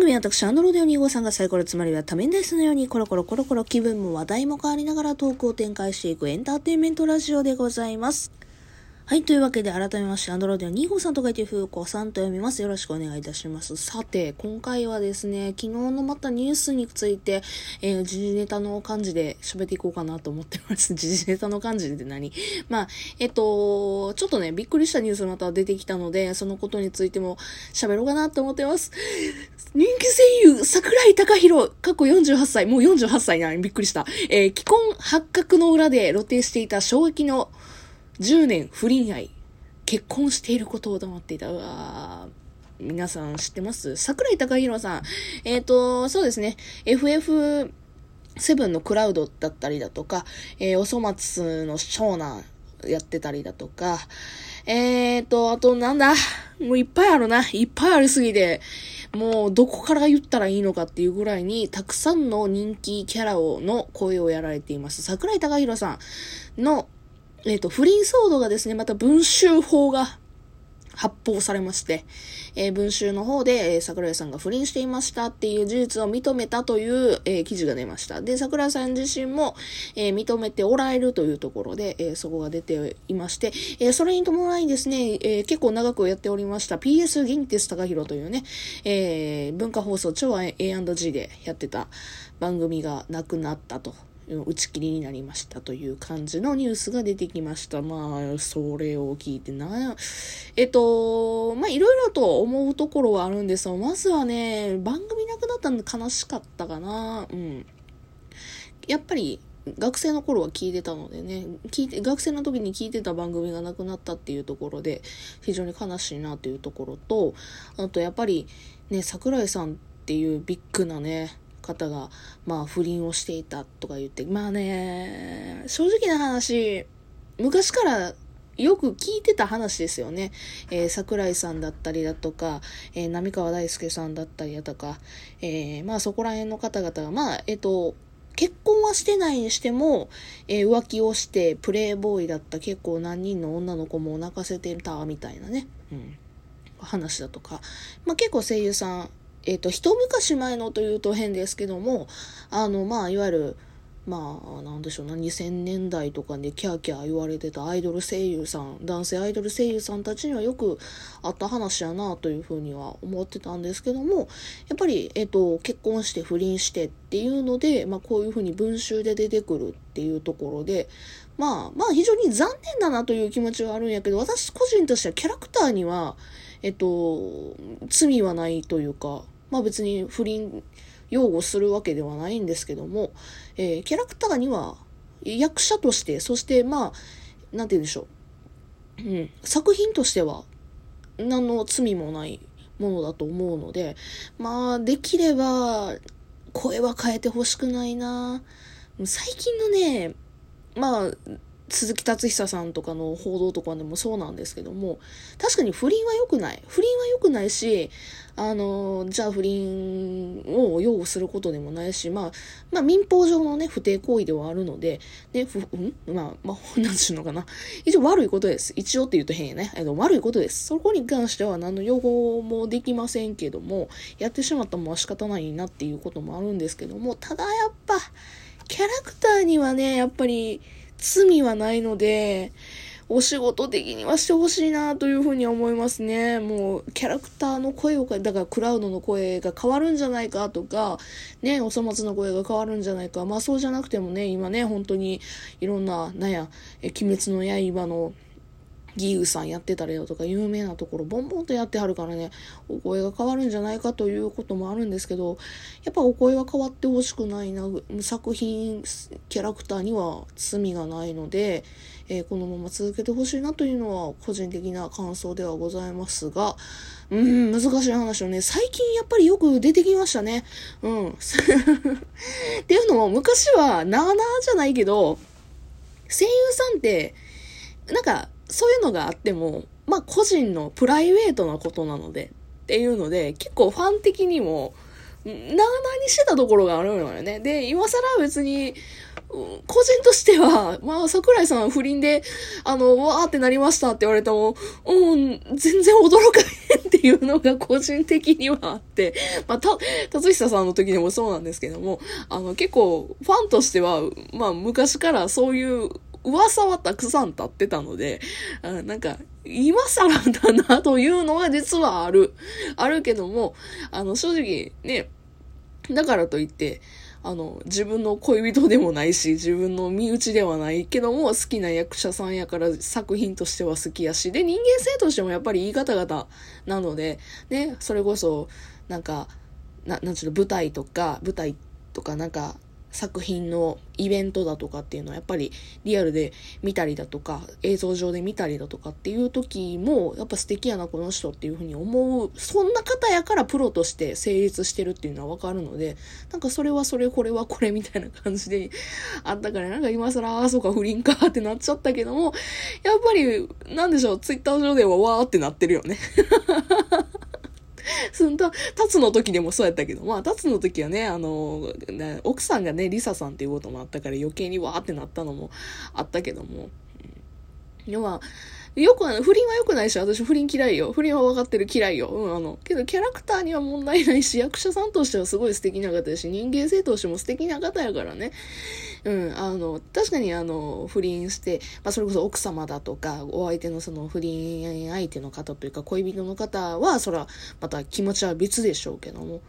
組は私、アンドロデオ2号さんがサイコロつまりは多面ダイスのようにコロコロコロコロ気分も話題も変わりながらトークを展開していくエンターテインメントラジオでございます。はい。というわけで、改めまして、アンドロイド2号さんと書いて、風子さんと読みます。よろしくお願いいたします。さて、今回はですね、昨日のまたニュースについて、えー、時事ネタの感じで喋っていこうかなと思ってます。時事ネタの感じで何？まあ、えっと、ちょっとね、びっくりしたニュースまた出てきたので、そのことについても喋ろうかなと思ってます。人気声優、桜井隆弘、過去48歳、もう48歳なのにびっくりした。えー、既婚発覚の裏で露呈していた衝撃の10年不倫愛、結婚していることを黙っていた。うわ皆さん知ってます？桜井隆弘さん。えっ、ー、と、そうですね。FF7 のクラウドだったりだとか、えー、おそ松の長男やってたりだとか、えーと、あとなんだ？もういっぱいあるな。いっぱいありすぎて、もうどこから言ったらいいのかっていうぐらいに、たくさんの人気キャラをの声をやられています。桜井隆弘さんのえっ、ー、と、不倫騒動がですね、また文集法が発砲されまして、えー、文集の方で、えー、桜井さんが不倫していましたっていう事実を認めたという、えー、記事が出ました。で、桜井さん自身も、えー、認めておられるというところで、えー、そこが出ていまして、えー、それに伴いですね、えー、結構長くやっておりました PS 元気です高弘というね、えー、文化放送超 A&G でやってた番組がなくなったと。打ち切りになりましたという感じのニュースが出てきました。まあ、それを聞いてな、えっと、まあ、いろいろと思うところはあるんですが、まずはね、番組なくなったんで悲しかったかな。うん。やっぱり、学生の頃は聞いてたのでね、聞いて、学生の時に聞いてた番組がなくなったっていうところで、非常に悲しいなというところと、あとやっぱりね、桜井さんっていうビッグなね、方が、まあ、不倫をしていたとか言って、まあね、正直な話、昔からよく聞いてた話ですよね。えー、桜井さんだったりだとか、えー、浪川大輔さんだったりだとか、えー、まあそこら辺の方々が、まあ、えっ、と、結婚はしてないにしても、え、浮気をしてプレイボーイだった結構何人の女の子も泣かせてたみたいなね、うん、話だとか、まあ結構声優さん、えっ、ー、と、一昔前のというと変ですけども、あの、まあ、いわゆる、まあ、なんでしょうな、2000年代とかでキャーキャー言われてたアイドル声優さん、男性アイドル声優さんたちにはよくあった話やなというふうには思ってたんですけども、やっぱり、えっ、と、結婚して不倫してっていうので、まあ、こういうふうに文集で出てくるっていうところで、まあ、まあ、非常に残念だなという気持ちはあるんやけど、私個人としてはキャラクターには、えっと、罪はないというか、まあ別に不倫擁護するわけではないんですけども、えー、キャラクターには役者として、そしてまあ、なんて言うんでしょう。うん、作品としては何の罪もないものだと思うので、まあ、できれば、声は変えてほしくないな最近のね、まあ、鈴木達久さんとかの報道とかでもそうなんですけども、確かに不倫は良くない。不倫は良くないし、あの、じゃあ不倫を擁護することでもないし、まあ、まあ民法上のね、不貞行為ではあるので、ね、ふ、ん？まあ、まあ、なんちゅうのかな。一応悪いことです。一応って言うと変やね。えの悪いことです。そこに関しては何の擁護もできませんけども、やってしまったもは仕方ないなっていうこともあるんですけども、ただやっぱ、キャラクターにはね、やっぱり、罪はないので、お仕事的にはしてほしいなというふうに思いますね。もう、キャラクターの声を、だからクラウドの声が変わるんじゃないかとか、ね、おそ松の声が変わるんじゃないか。まあそうじゃなくてもね、今ね、本当にいろんな、なんや、鬼滅の刃の、ギーウさんやってたりだとか、有名なところ、ボンボンとやってはるからね、お声が変わるんじゃないかということもあるんですけど、やっぱお声は変わってほしくないな、作品、キャラクターには罪がないので、えー、このまま続けてほしいなというのは個人的な感想ではございますが、うん、難しい話をね、最近やっぱりよく出てきましたね。うん。っていうのも、昔は、なあなあじゃないけど、声優さんって、なんか、そういうのがあっても、まあ個人のプライベートなことなのでっていうので、結構ファン的にも、なあなあにしてたところがあるのよね。で、今更別に、個人としては、まあ、桜井さん不倫で、あの、わーってなりましたって言われても、うん、全然驚かへんっていうのが個人的にはあって、まあ、た、達久さんの時でもそうなんですけども、あの、結構、ファンとしては、まあ、昔からそういう噂はたくさん立ってたので、あなんか、今更だなというのは実はある。あるけども、あの、正直ね、だからといって、あの、自分の恋人でもないし、自分の身内ではないけども、好きな役者さんやから作品としては好きやし、で、人間性としてもやっぱりいい方々なので、ね、それこそ、なんか、な、なんちゅうの、舞台とか、舞台とかなんか、作品のイベントだとかっていうのはやっぱりリアルで見たりだとか映像上で見たりだとかっていう時もやっぱ素敵やなこの人っていうふうに思うそんな方やからプロとして成立してるっていうのはわかるのでなんかそれはそれこれはこれみたいな感じであったからなんか今更ああそうか不倫かってなっちゃったけどもやっぱりなんでしょうツイッター上ではわーってなってるよね。そんな、タツの時でもそうやったけど、まあ、タツの時はね、あの、奥さんがね、リサさんっていうこともあったから余計にわーってなったのもあったけども。うん、でも、よくあの、不倫は良くないし、私不倫嫌いよ。不倫は分かってる嫌いよ。うん、あの、けどキャラクターには問題ないし、役者さんとしてはすごい素敵な方だし、人間性としても素敵な方やからね。うん、あの、確かにあの、不倫して、まあ、それこそ奥様だとか、お相手のその不倫相手の方というか、恋人の方は、そら、また気持ちは別でしょうけども、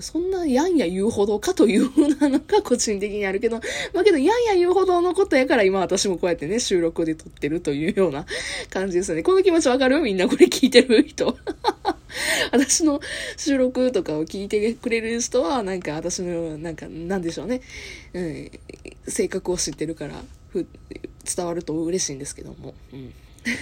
そんなやんや言うほどかというふうなのが 個人的にあるけど、まあけど、やんや言うほどのことやから今私もこうやってね、収録で撮ってるというような感じですね。この気持ちわかる？みんなこれ聞いてる人。私の収録とかを聞いてくれる人は、なんか私の、なんか、なんでしょうね。うん、性格を知ってるからふ伝わると嬉しいんですけども。うん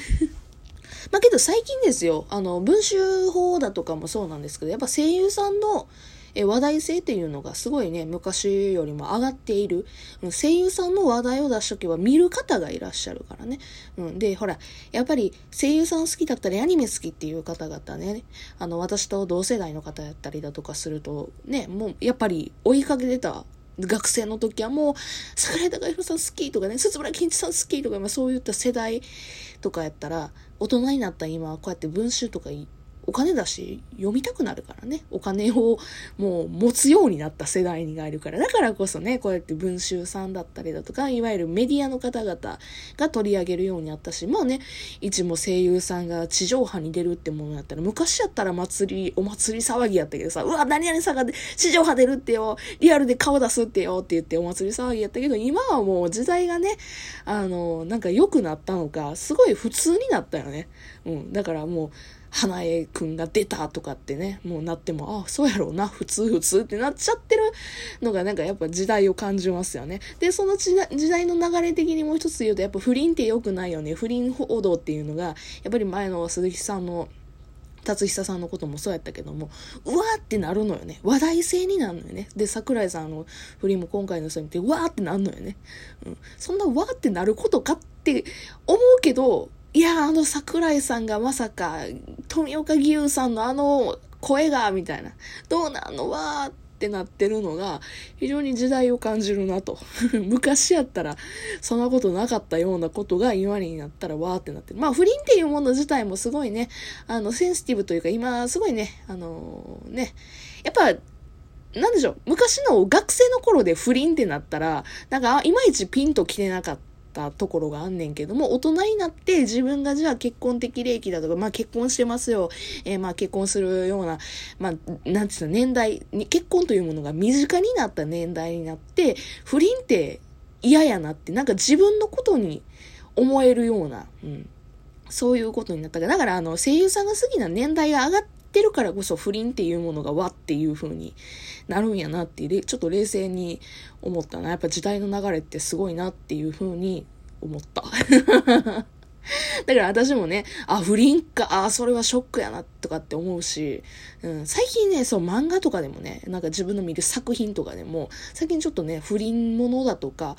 まあけど最近ですよ、あの、文集法だとかもそうなんですけど、やっぱ声優さんのえ話題性っていうのがすごいね、昔よりも上がっている。うん声優さんの話題を出しとけば見る方がいらっしゃるからね。うん、で、ほら、やっぱり声優さん好きだったりアニメ好きっていう方々ね、あの、私と同世代の方やったりだとかすると、ね、もうやっぱり追いかけてた学生の時はもう、桜井貴弘さん好きとかね、鈴村健一さん好きとか、まあ、そういった世代とかやったら、大人になった今は、こうやって文集とかお金だし読みたくなるからね。お金をもう持つようになった世代にがいるから。だからこそね、こうやって文集さんだったりだとか、いわゆるメディアの方々が取り上げるようになったし、まあね、一も声優さんが地上波に出るってものやったら、昔やったら祭り、お祭り騒ぎやったけどさ、うわ、何々さんが地上波出るってよ、リアルで顔出すってよって言ってお祭り騒ぎやったけど、今はもう時代がね、あの、なんか良くなったのか、すごい普通になったよね。うん。だからもう、花江くんが出たとかってね、もうなっても、ああ、そうやろうな、普通普通ってなっちゃってるのがなんかやっぱ時代を感じますよね。で、その時代の流れ的にもう一つ言うと、やっぱ不倫って良くないよね。不倫報道っていうのが、やっぱり前の鈴木さんの達久さんのこともそうやったけども、うわーってなるのよね。話題性になるのよね。で、桜井さんの不倫も今回の人見て、うわーってなるのよね。うん。そんなわーってなることかって思うけど、いや、あの桜井さんがまさか、富岡義勇さんのあの声が、みたいな、どうなんのわーってなってるのが、非常に時代を感じるなと。昔やったら、そんなことなかったようなことが今になったらわーってなってる。まあ、不倫っていうもの自体もすごいね、あの、センシティブというか、今、すごいね、あのー、ね、やっぱ、なんでしょう、昔の学生の頃で不倫ってなったら、なんか、いまいちピンと来てなかった。ったところがあんねんけども、大人になって自分がじゃあ結婚的齢期だとか、まあ結婚してますよ、えー、まあ結婚するような、まあ、なんていうの、年代に、結婚というものが身近になった年代になって、不倫って嫌やなって、なんか自分のことに思えるような、うん。そういうことになったから、だからあの、声優さんが好きな年代が上がってるからこそ不倫っていうものがわっていう風になるんやなっていうちょっと冷静に思ったな。やっぱ時代の流れってすごいなっていう風に思った。だから私もね、あ、不倫か、あ、それはショックやな、とかって思うし、うん、最近ね、そう、漫画とかでもね、なんか自分の見る作品とかでも、最近ちょっとね、不倫ものだとか、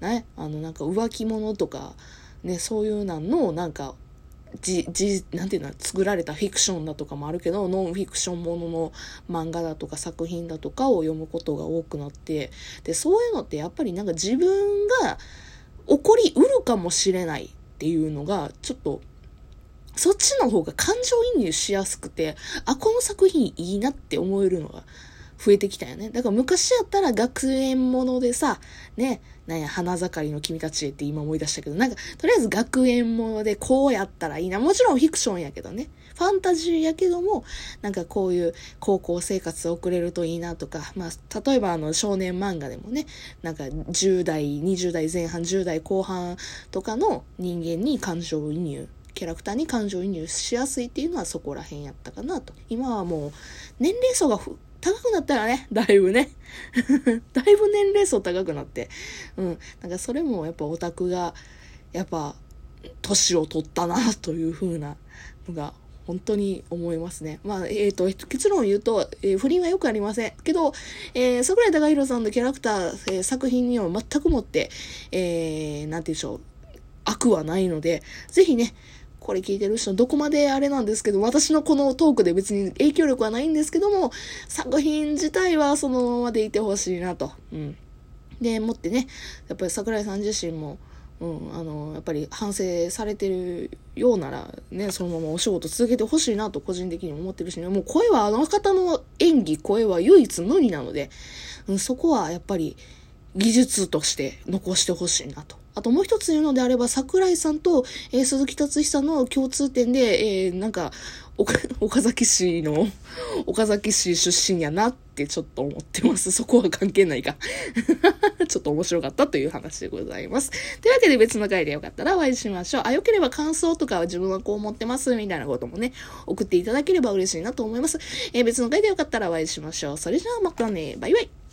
ね、あの、なんか浮気者とか、ね、そういうのの、なんか、じ、じ、なんていうの、作られたフィクションだとかもあるけど、ノンフィクションものの漫画だとか作品だとかを読むことが多くなって、で、そういうのってやっぱりなんか自分が起こりうるかもしれないっていうのが、ちょっと、そっちの方が感情移入しやすくて、あ、この作品いいなって思えるのが増えてきたよね。だから昔やったら学園ものでさ、ね、なんや、花盛りの君たちって今思い出したけど、なんか、とりあえず学園ものでこうやったらいいな。もちろんフィクションやけどね。ファンタジーやけども、なんかこういう高校生活を送れるといいなとか、まあ、例えばあの少年漫画でもね、なんか10代、20代前半、10代後半とかの人間に感情移入キャラクターに感情移入しやすいっていうのはそこら辺やったかなと。今はもう、年齢層が高くなったらね、だいぶね。だいぶ年齢層高くなって。うん。なんかそれもやっぱオタクが、やっぱ、年を取ったな、という風なのが、本当に思いますね。まあ、えっ、ー、と、結論を言うと、えー、不倫はよくありません。けど、えー、桜井貴弘さんのキャラクター、えー、作品には全くもって、えー、なんて言うんでしょう、悪はないので、ぜひね、これ聞いてる人、どこまであれなんですけど、私のこのトークで別に影響力はないんですけども、作品自体はそのままでいてほしいなと。うん。で、もってね、やっぱり桜井さん自身も、うん、あの、やっぱり反省されてるようなら、ね、そのままお仕事続けてほしいなと個人的に思ってるしね、もう声はあの方の演技、声は唯一無二なので、うん、そこはやっぱり技術として残してほしいなと。あともう一つ言うのであれば、桜井さんと、えー、鈴木達久の共通点で、えー、なんか、岡崎市の、岡崎市出身やなってちょっと思ってます。そこは関係ないか。ちょっと面白かったという話でございます。というわけで別の回でよかったらお会いしましょう。あ、よければ感想とかは自分はこう思ってます、みたいなこともね、送っていただければ嬉しいなと思います。えー、別の回でよかったらお会いしましょう。それじゃあまたね。バイバイ。